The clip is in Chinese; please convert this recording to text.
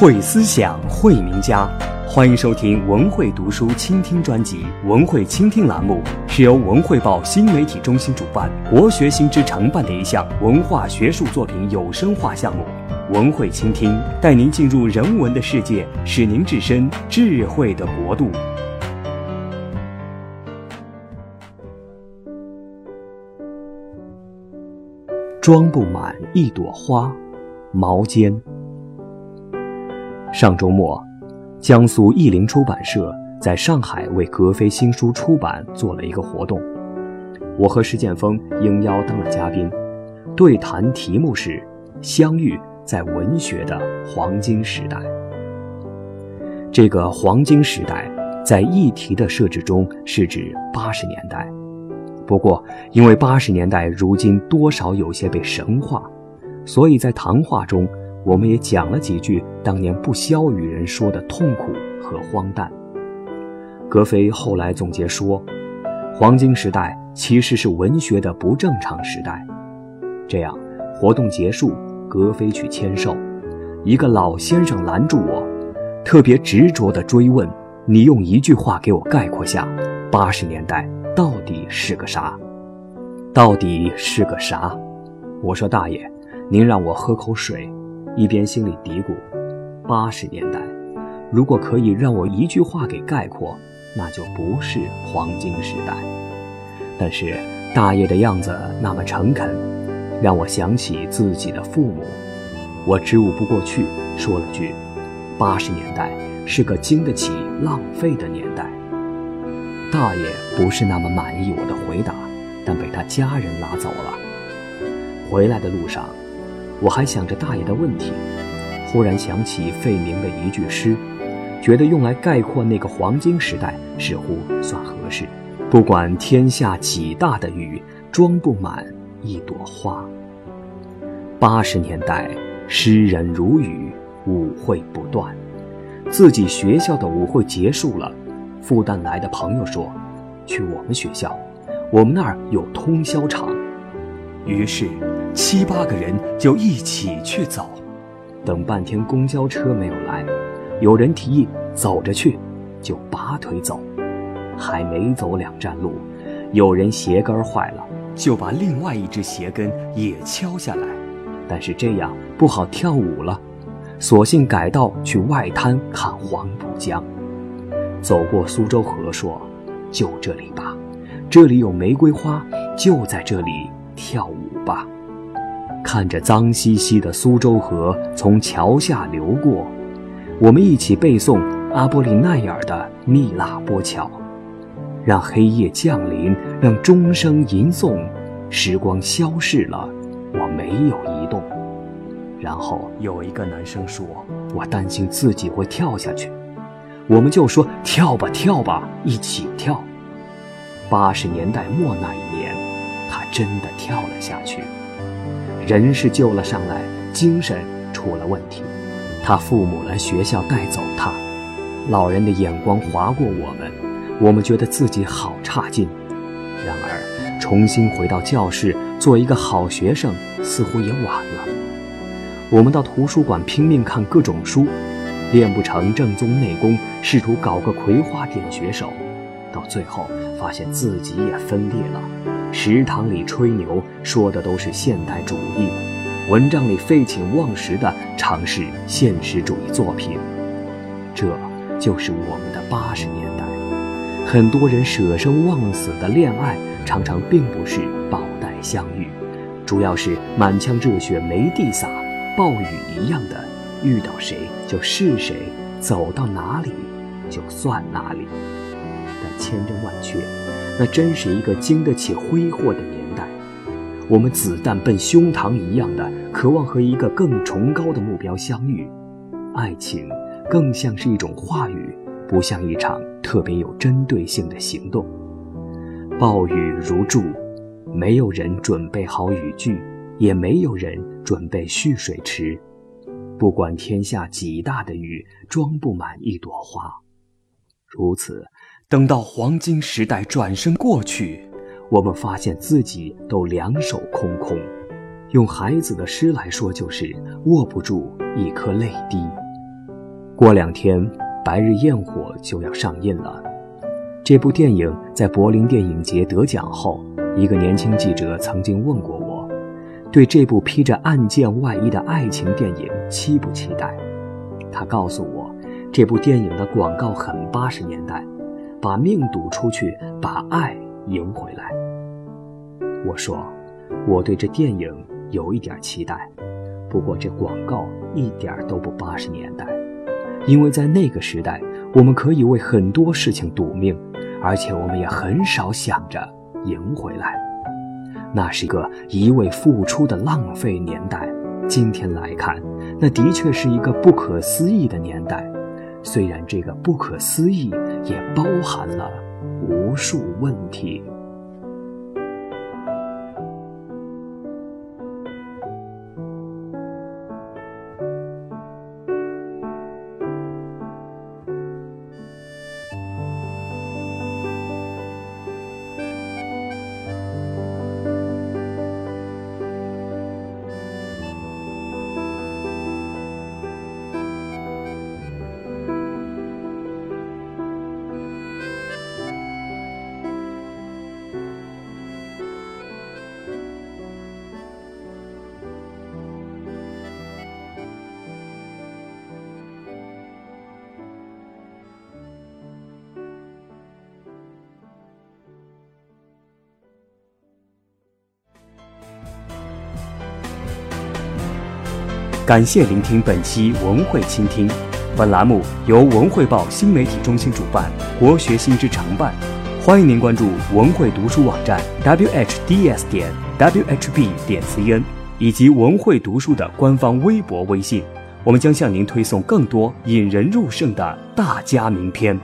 会思想，会名家。欢迎收听文汇读书倾听专辑。文汇倾听栏目是由文汇报新媒体中心主办，国学新知承办的一项文化学术作品有声化项目。文汇倾听带您进入人文的世界，使您置身智慧的国度。装不满一朵花，毛尖。上周末。江苏译林出版社在上海为格非新书出版做了一个活动，我和石建峰应邀当了嘉宾，对谈题目是“相遇在文学的黄金时代”。这个黄金时代在议题的设置中是指八十年代，不过因为八十年代如今多少有些被神化，所以在谈话中。我们也讲了几句当年不消与人说的痛苦和荒诞。格非后来总结说，黄金时代其实是文学的不正常时代。这样，活动结束，格非去签售，一个老先生拦住我，特别执着地追问：“你用一句话给我概括下，八十年代到底是个啥？到底是个啥？”我说：“大爷，您让我喝口水。”一边心里嘀咕：“八十年代，如果可以让我一句话给概括，那就不是黄金时代。”但是大爷的样子那么诚恳，让我想起自己的父母。我支吾不过去，说了句：“八十年代是个经得起浪费的年代。”大爷不是那么满意我的回答，但被他家人拉走了。回来的路上。我还想着大爷的问题，忽然想起费明的一句诗，觉得用来概括那个黄金时代似乎算合适。不管天下几大的雨，装不满一朵花。八十年代，诗人如雨，舞会不断。自己学校的舞会结束了，复旦来的朋友说，去我们学校，我们那儿有通宵场。于是。七八个人就一起去走，等半天公交车没有来，有人提议走着去，就拔腿走。还没走两站路，有人鞋跟坏了，就把另外一只鞋跟也敲下来。但是这样不好跳舞了，索性改道去外滩看黄浦江。走过苏州河，说：“就这里吧，这里有玫瑰花，就在这里跳舞吧。”看着脏兮兮的苏州河从桥下流过，我们一起背诵阿波利奈尔的《密拉波桥》，让黑夜降临，让钟声吟诵，时光消逝了，我没有移动。然后有一个男生说：“我担心自己会跳下去。”我们就说：“跳吧，跳吧，一起跳。”八十年代末那一年，他真的跳了下去。人是救了上来，精神出了问题。他父母来学校带走他，老人的眼光划过我们，我们觉得自己好差劲。然而，重新回到教室做一个好学生，似乎也晚了。我们到图书馆拼命看各种书，练不成正宗内功，试图搞个葵花点穴手，到最后发现自己也分裂了。食堂里吹牛说的都是现代主义，文章里废寝忘食地尝试现实主义作品，这就是我们的八十年代。很多人舍生忘死的恋爱，常常并不是宝带相遇，主要是满腔热血没地撒，暴雨一样的遇到谁就是谁，走到哪里就算哪里。但千真万确。那真是一个经得起挥霍的年代，我们子弹奔胸膛一样的渴望和一个更崇高的目标相遇，爱情更像是一种话语，不像一场特别有针对性的行动。暴雨如注，没有人准备好雨具，也没有人准备蓄水池，不管天下几大的雨，装不满一朵花。如此。等到黄金时代转身过去，我们发现自己都两手空空。用孩子的诗来说，就是握不住一颗泪滴。过两天，《白日焰火》就要上映了。这部电影在柏林电影节得奖后，一个年轻记者曾经问过我，对这部披着案件外衣的爱情电影期不期待？他告诉我，这部电影的广告很八十年代，把命赌出去，把爱赢回来。我说，我对这电影有一点期待，不过这广告一点都不八十年代，因为在那个时代，我们可以为很多事情赌命。而且我们也很少想着赢回来，那是一个一味付出的浪费年代。今天来看，那的确是一个不可思议的年代。虽然这个不可思议也包含了无数问题。感谢聆听本期文汇倾听，本栏目由文汇报新媒体中心主办，国学新知承办。欢迎您关注文汇读书网站 whds 点 whb 点 cn 以及文汇读书的官方微博、微信，我们将向您推送更多引人入胜的大家名篇。